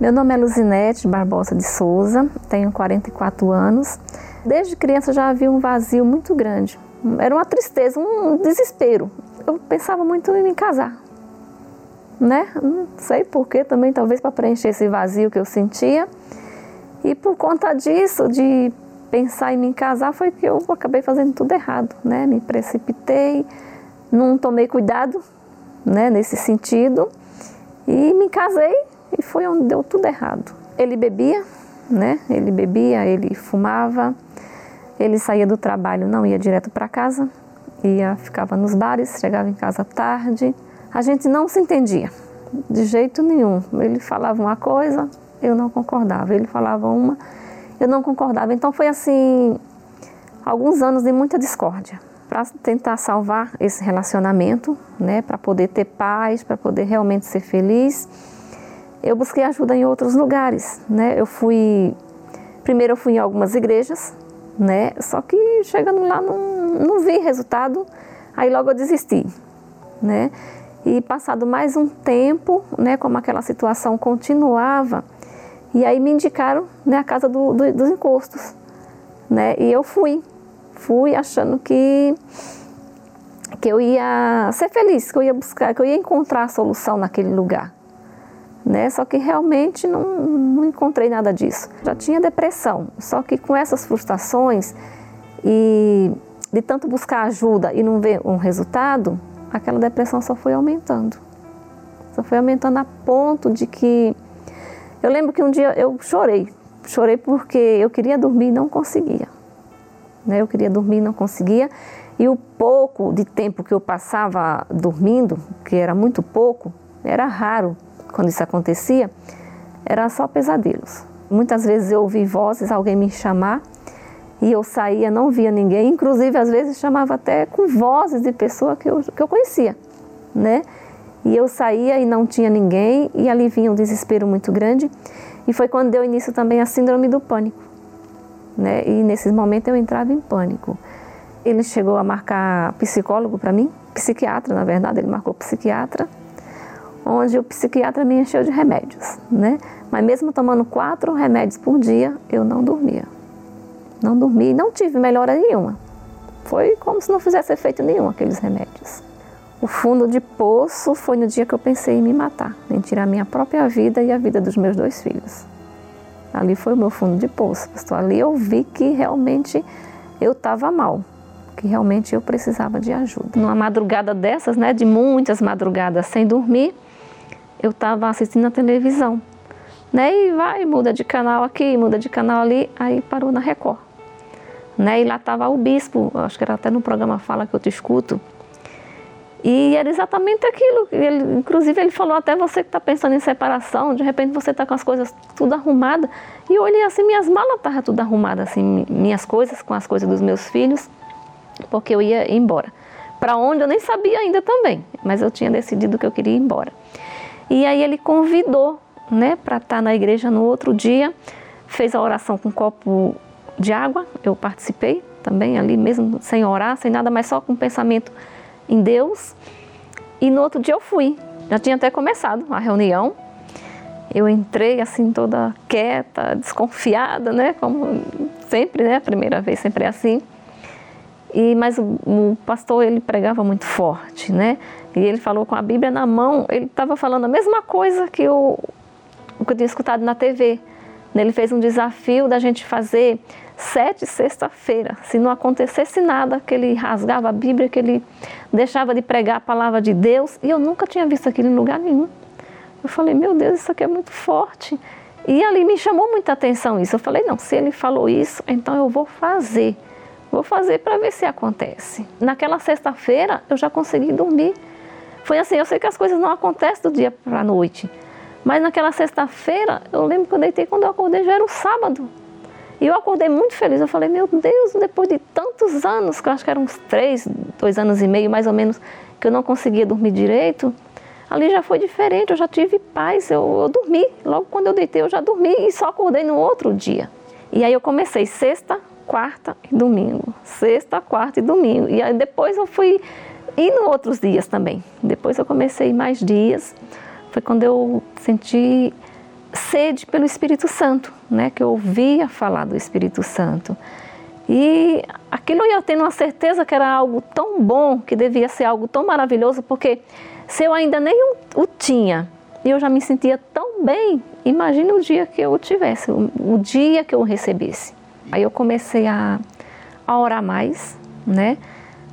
Meu nome é Luzinete Barbosa de Souza, tenho 44 anos. Desde criança já havia um vazio muito grande. Era uma tristeza, um desespero. Eu pensava muito em me casar, né? Não sei porquê também, talvez para preencher esse vazio que eu sentia. E por conta disso, de pensar em me casar foi que eu acabei fazendo tudo errado, né? Me precipitei, não tomei cuidado, né, nesse sentido, e me casei e foi onde deu tudo errado. Ele bebia, né? Ele bebia, ele fumava, ele saía do trabalho, não ia direto para casa, ia ficava nos bares, chegava em casa tarde. A gente não se entendia de jeito nenhum. Ele falava uma coisa, eu não concordava. Ele falava uma, eu não concordava. Então foi assim, alguns anos de muita discórdia para tentar salvar esse relacionamento, né, para poder ter paz, para poder realmente ser feliz. Eu busquei ajuda em outros lugares, né? Eu fui primeiro eu fui em algumas igrejas, né? Só que chegando lá não, não vi resultado, aí logo eu desisti, né? E passado mais um tempo, né, como aquela situação continuava, e aí me indicaram né, a casa do, do, dos encostos. Né? E eu fui, fui achando que, que eu ia ser feliz, que eu ia buscar, que eu ia encontrar a solução naquele lugar. Né? Só que realmente não, não encontrei nada disso. Já tinha depressão, só que com essas frustrações e de tanto buscar ajuda e não ver um resultado, aquela depressão só foi aumentando. Só foi aumentando a ponto de que eu lembro que um dia eu chorei, chorei porque eu queria dormir e não conseguia. Né? Eu queria dormir e não conseguia. E o pouco de tempo que eu passava dormindo, que era muito pouco, era raro quando isso acontecia, era só pesadelos. Muitas vezes eu ouvi vozes, alguém me chamar, e eu saía, não via ninguém, inclusive às vezes chamava até com vozes de pessoa que eu, que eu conhecia, né? E eu saía e não tinha ninguém, e ali vinha um desespero muito grande, e foi quando deu início também a síndrome do pânico, né? E nesses momentos eu entrava em pânico. Ele chegou a marcar psicólogo para mim, psiquiatra, na verdade, ele marcou psiquiatra, onde o psiquiatra me encheu de remédios, né? Mas mesmo tomando quatro remédios por dia, eu não dormia. Não dormi não tive melhora nenhuma. Foi como se não fizesse efeito nenhum aqueles remédios. O fundo de poço foi no dia que eu pensei em me matar, em tirar minha própria vida e a vida dos meus dois filhos. Ali foi o meu fundo de poço, pastor. Ali eu vi que realmente eu estava mal que realmente eu precisava de ajuda. Numa madrugada dessas, né, de muitas madrugadas sem dormir, eu estava assistindo a televisão, né, e vai, muda de canal aqui, muda de canal ali, aí parou na Record. Né, e lá estava o bispo, acho que era até no programa Fala que eu te escuto, e era exatamente aquilo. Ele, inclusive, ele falou: até você que está pensando em separação, de repente você está com as coisas tudo arrumadas. E eu olhei assim: minhas malas estavam tudo arrumadas, assim, minhas coisas com as coisas dos meus filhos porque eu ia embora. Para onde eu nem sabia ainda também, mas eu tinha decidido que eu queria ir embora. E aí ele convidou, né, para estar tá na igreja no outro dia, fez a oração com um copo de água, eu participei também ali mesmo, sem orar, sem nada, mas só com pensamento em Deus. E no outro dia eu fui, já tinha até começado a reunião. Eu entrei assim toda quieta, desconfiada, né, como sempre, né, a primeira vez sempre é assim. E, mas o, o, pastor ele pregava muito forte, né? E ele falou com a Bíblia na mão, ele estava falando a mesma coisa que eu, que eu tinha escutado na TV. Ele fez um desafio da gente fazer sete sexta-feira. Se não acontecesse nada, que ele rasgava a Bíblia, que ele deixava de pregar a palavra de Deus. E eu nunca tinha visto aquilo em lugar nenhum. Eu falei, meu Deus, isso aqui é muito forte. E ali me chamou muita atenção isso. Eu falei, não, se ele falou isso, então eu vou fazer. Vou fazer para ver se acontece. Naquela sexta-feira eu já consegui dormir. Foi assim, eu sei que as coisas não acontecem do dia para a noite. Mas naquela sexta-feira, eu lembro que eu deitei quando eu acordei, já era o sábado. E eu acordei muito feliz. Eu falei, meu Deus, depois de tantos anos, que eu acho que eram uns três, dois anos e meio mais ou menos, que eu não conseguia dormir direito, ali já foi diferente, eu já tive paz, eu, eu dormi. Logo quando eu deitei, eu já dormi e só acordei no outro dia. E aí eu comecei sexta, quarta e domingo. Sexta, quarta e domingo. E aí depois eu fui indo outros dias também. Depois eu comecei mais dias. Foi quando eu senti sede pelo Espírito Santo, né? Que eu ouvia falar do Espírito Santo. E aquilo eu ia tendo uma certeza que era algo tão bom, que devia ser algo tão maravilhoso, porque se eu ainda nem o tinha, e eu já me sentia tão bem, imagine o dia que eu o tivesse, o, o dia que eu o recebesse. Aí eu comecei a, a orar mais, né?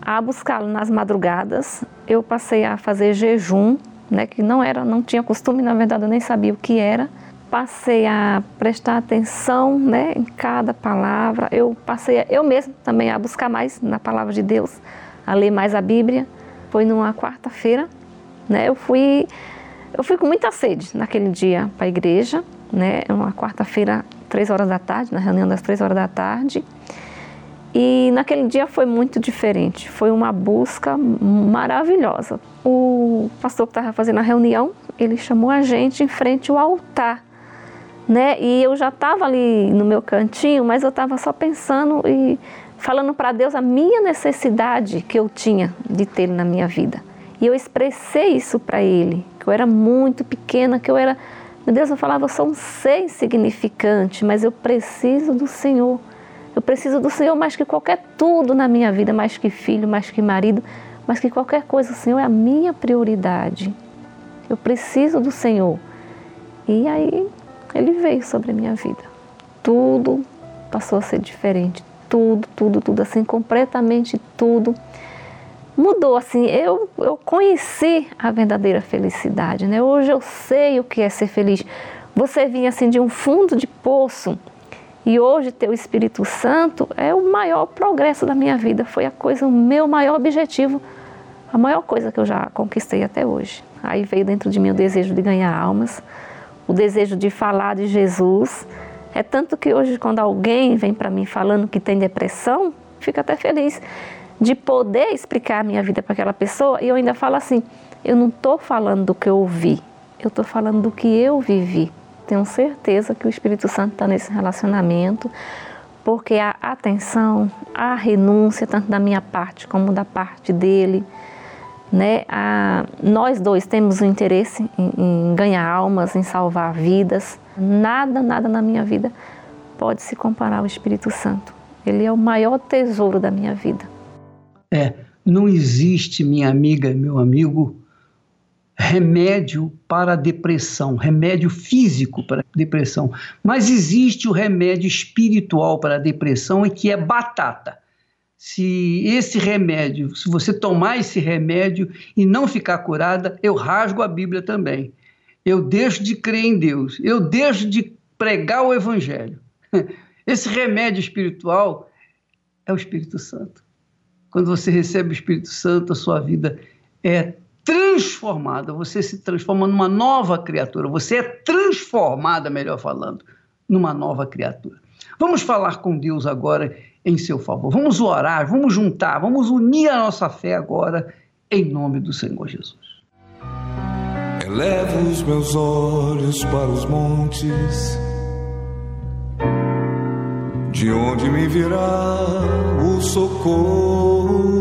A buscá-lo nas madrugadas. Eu passei a fazer jejum, né? Que não era, não tinha costume, na verdade eu nem sabia o que era. Passei a prestar atenção, né? Em cada palavra. Eu passei, a, eu mesmo também a buscar mais na palavra de Deus, a ler mais a Bíblia. Foi numa quarta-feira, né? Eu fui, eu fui com muita sede naquele dia para a igreja, né? Uma quarta-feira três horas da tarde, na reunião das três horas da tarde. E naquele dia foi muito diferente, foi uma busca maravilhosa. O pastor que estava fazendo a reunião, ele chamou a gente em frente ao altar, né? E eu já estava ali no meu cantinho, mas eu estava só pensando e falando para Deus a minha necessidade que eu tinha de ter na minha vida. E eu expressei isso para ele, que eu era muito pequena, que eu era meu Deus, eu falava, eu sou um ser insignificante, mas eu preciso do Senhor. Eu preciso do Senhor mais que qualquer tudo na minha vida, mais que filho, mais que marido, mas que qualquer coisa, o Senhor é a minha prioridade. Eu preciso do Senhor. E aí ele veio sobre a minha vida. Tudo passou a ser diferente. Tudo, tudo, tudo, assim, completamente tudo mudou assim. Eu, eu conheci a verdadeira felicidade, né? Hoje eu sei o que é ser feliz. Você vinha assim de um fundo de poço e hoje ter o Espírito Santo é o maior progresso da minha vida. Foi a coisa, o meu maior objetivo, a maior coisa que eu já conquistei até hoje. Aí veio dentro de mim o desejo de ganhar almas, o desejo de falar de Jesus. É tanto que hoje, quando alguém vem para mim falando que tem depressão, fico até feliz de poder explicar a minha vida para aquela pessoa, e eu ainda falo assim: eu não estou falando do que eu ouvi, eu estou falando do que eu vivi. Tenho certeza que o Espírito Santo está nesse relacionamento, porque a atenção, a renúncia, tanto da minha parte como da parte dele, né? A, nós dois temos um interesse em, em ganhar almas, em salvar vidas. Nada, nada na minha vida pode se comparar ao Espírito Santo. Ele é o maior tesouro da minha vida. É, não existe, minha amiga, meu amigo, remédio para a depressão, remédio físico para a depressão, mas existe o remédio espiritual para a depressão e que é batata. Se esse remédio, se você tomar esse remédio e não ficar curada, eu rasgo a Bíblia também. Eu deixo de crer em Deus, eu deixo de pregar o evangelho. [laughs] Esse remédio espiritual é o Espírito Santo. Quando você recebe o Espírito Santo, a sua vida é transformada, você se transforma numa nova criatura, você é transformada, melhor falando, numa nova criatura. Vamos falar com Deus agora em seu favor. Vamos orar, vamos juntar, vamos unir a nossa fé agora em nome do Senhor Jesus. Elevo os meus olhos para os montes de onde me virá o socorro?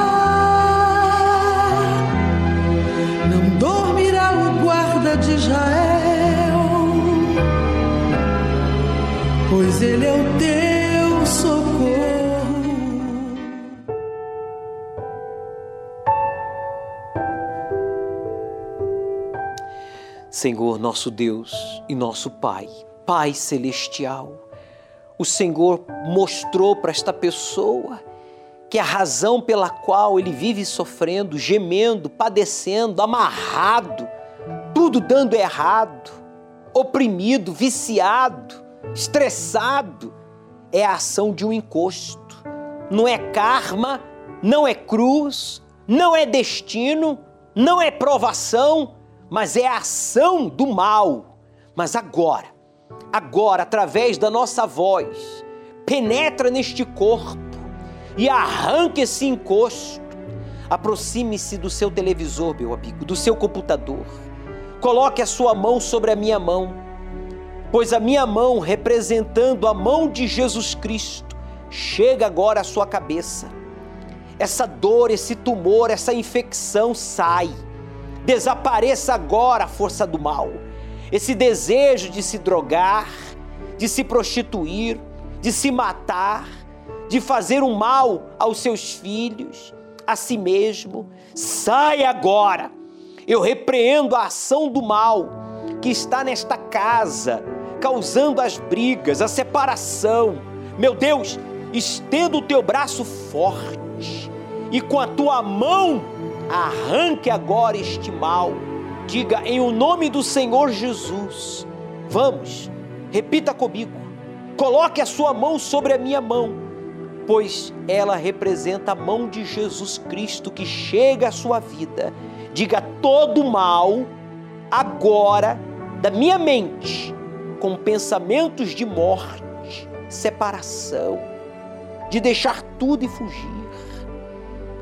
Pois Ele é o teu socorro. Senhor, nosso Deus e nosso Pai, Pai Celestial, o Senhor mostrou para esta pessoa que a razão pela qual ele vive sofrendo, gemendo, padecendo, amarrado, tudo dando errado, oprimido, viciado, estressado, é a ação de um encosto. Não é karma, não é cruz, não é destino, não é provação, mas é a ação do mal. Mas agora, agora, através da nossa voz, penetra neste corpo e arranca esse encosto. Aproxime-se do seu televisor, meu amigo, do seu computador Coloque a sua mão sobre a minha mão, pois a minha mão, representando a mão de Jesus Cristo, chega agora à sua cabeça. Essa dor, esse tumor, essa infecção sai. Desapareça agora a força do mal. Esse desejo de se drogar, de se prostituir, de se matar, de fazer um mal aos seus filhos, a si mesmo, sai agora eu repreendo a ação do mal que está nesta casa, causando as brigas, a separação. Meu Deus, estenda o teu braço forte e com a tua mão arranque agora este mal. Diga em o nome do Senhor Jesus. Vamos, repita comigo. Coloque a sua mão sobre a minha mão, pois ela representa a mão de Jesus Cristo que chega à sua vida diga todo mal agora da minha mente com pensamentos de morte, separação, de deixar tudo e fugir.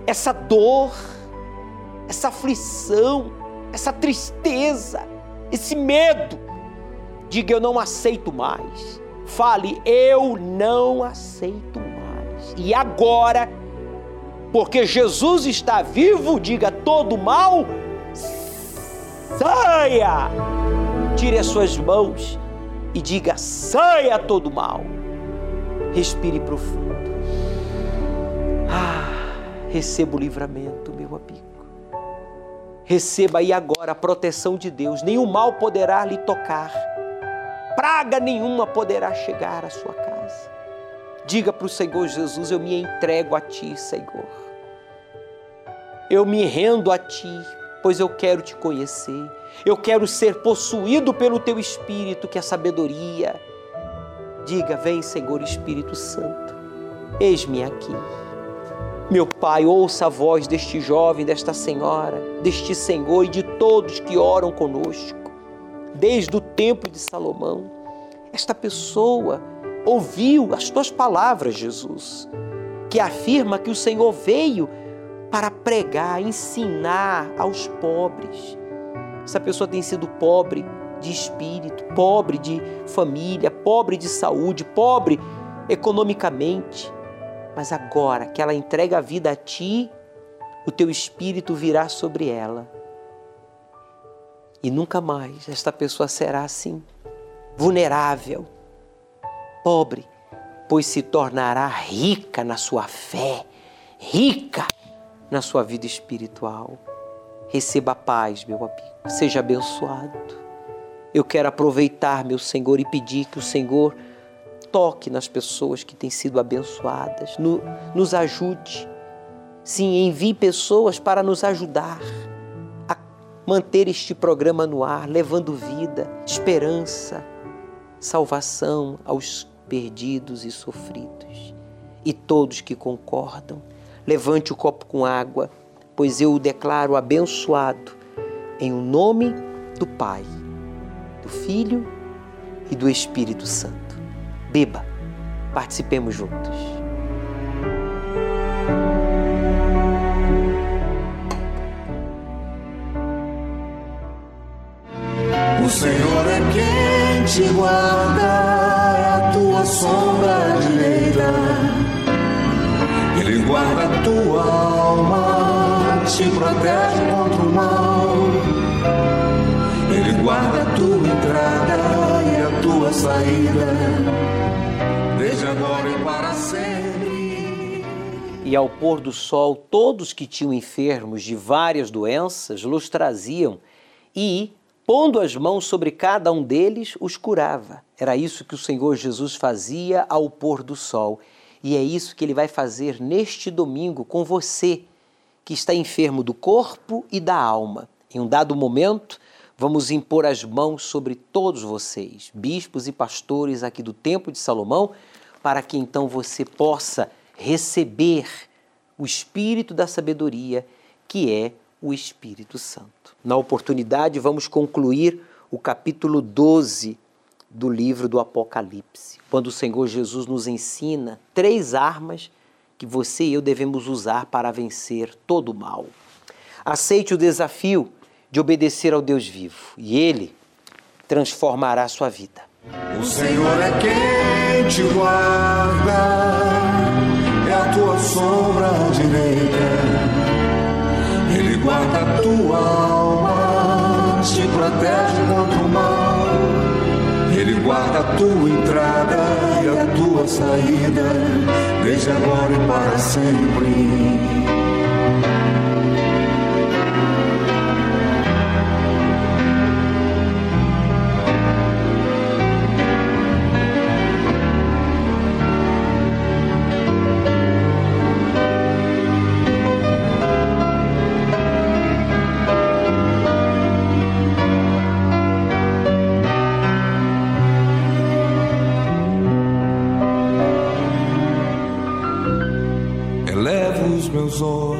Essa dor, essa aflição, essa tristeza, esse medo, Diga eu não aceito mais. Fale eu não aceito mais. E agora, porque Jesus está vivo, diga todo mal saia. Tire as suas mãos e diga saia todo mal. Respire profundo. Ah, receba o livramento, meu amigo. Receba aí agora a proteção de Deus. Nenhum mal poderá lhe tocar. Praga nenhuma poderá chegar à sua casa. Diga para o Senhor Jesus: Eu me entrego a Ti, Senhor. Eu me rendo a Ti, pois eu quero te conhecer. Eu quero ser possuído pelo Teu Espírito, que é sabedoria. Diga: Vem, Senhor Espírito Santo, eis-me aqui. Meu Pai, ouça a voz deste jovem, desta senhora, deste Senhor e de todos que oram conosco, desde o tempo de Salomão. Esta pessoa ouviu as tuas palavras, Jesus, que afirma que o Senhor veio para pregar, ensinar aos pobres. Essa pessoa tem sido pobre de espírito, pobre de família, pobre de saúde, pobre economicamente mas agora que ela entrega a vida a ti, o teu espírito virá sobre ela. E nunca mais esta pessoa será assim, vulnerável, pobre, pois se tornará rica na sua fé, rica na sua vida espiritual. Receba a paz, meu amigo, seja abençoado. Eu quero aproveitar, meu Senhor, e pedir que o Senhor toque nas pessoas que têm sido abençoadas, no, nos ajude. Sim, envie pessoas para nos ajudar a manter este programa no ar, levando vida, esperança, salvação aos perdidos e sofridos. E todos que concordam, levante o copo com água, pois eu o declaro abençoado, em o nome do Pai, do Filho e do Espírito Santo. Beba, participemos juntos. O Senhor é quem te guarda, a tua sombra direita. Ele guarda a tua alma, te protege contra o mal. Ele guarda a tua entrada e a tua saída desde agora e para sempre. E ao pôr do sol, todos que tinham enfermos de várias doenças los traziam e, pondo as mãos sobre cada um deles, os curava. Era isso que o Senhor Jesus fazia ao pôr do sol. E é isso que ele vai fazer neste domingo com você, que está enfermo do corpo e da alma. Em um dado momento, vamos impor as mãos sobre todos vocês, bispos e pastores aqui do Templo de Salomão, para que então você possa receber o espírito da sabedoria, que é o Espírito Santo. Na oportunidade, vamos concluir o capítulo 12 do livro do Apocalipse, quando o Senhor Jesus nos ensina três armas que você e eu devemos usar para vencer todo o mal. Aceite o desafio de obedecer ao Deus vivo e ele transformará a sua vida. O Senhor é quem te guarda, é a tua sombra direita. Ele guarda a tua alma, te protege contra o mal. Ele guarda a tua entrada a tua saída, desde agora e para sempre. Meus olhos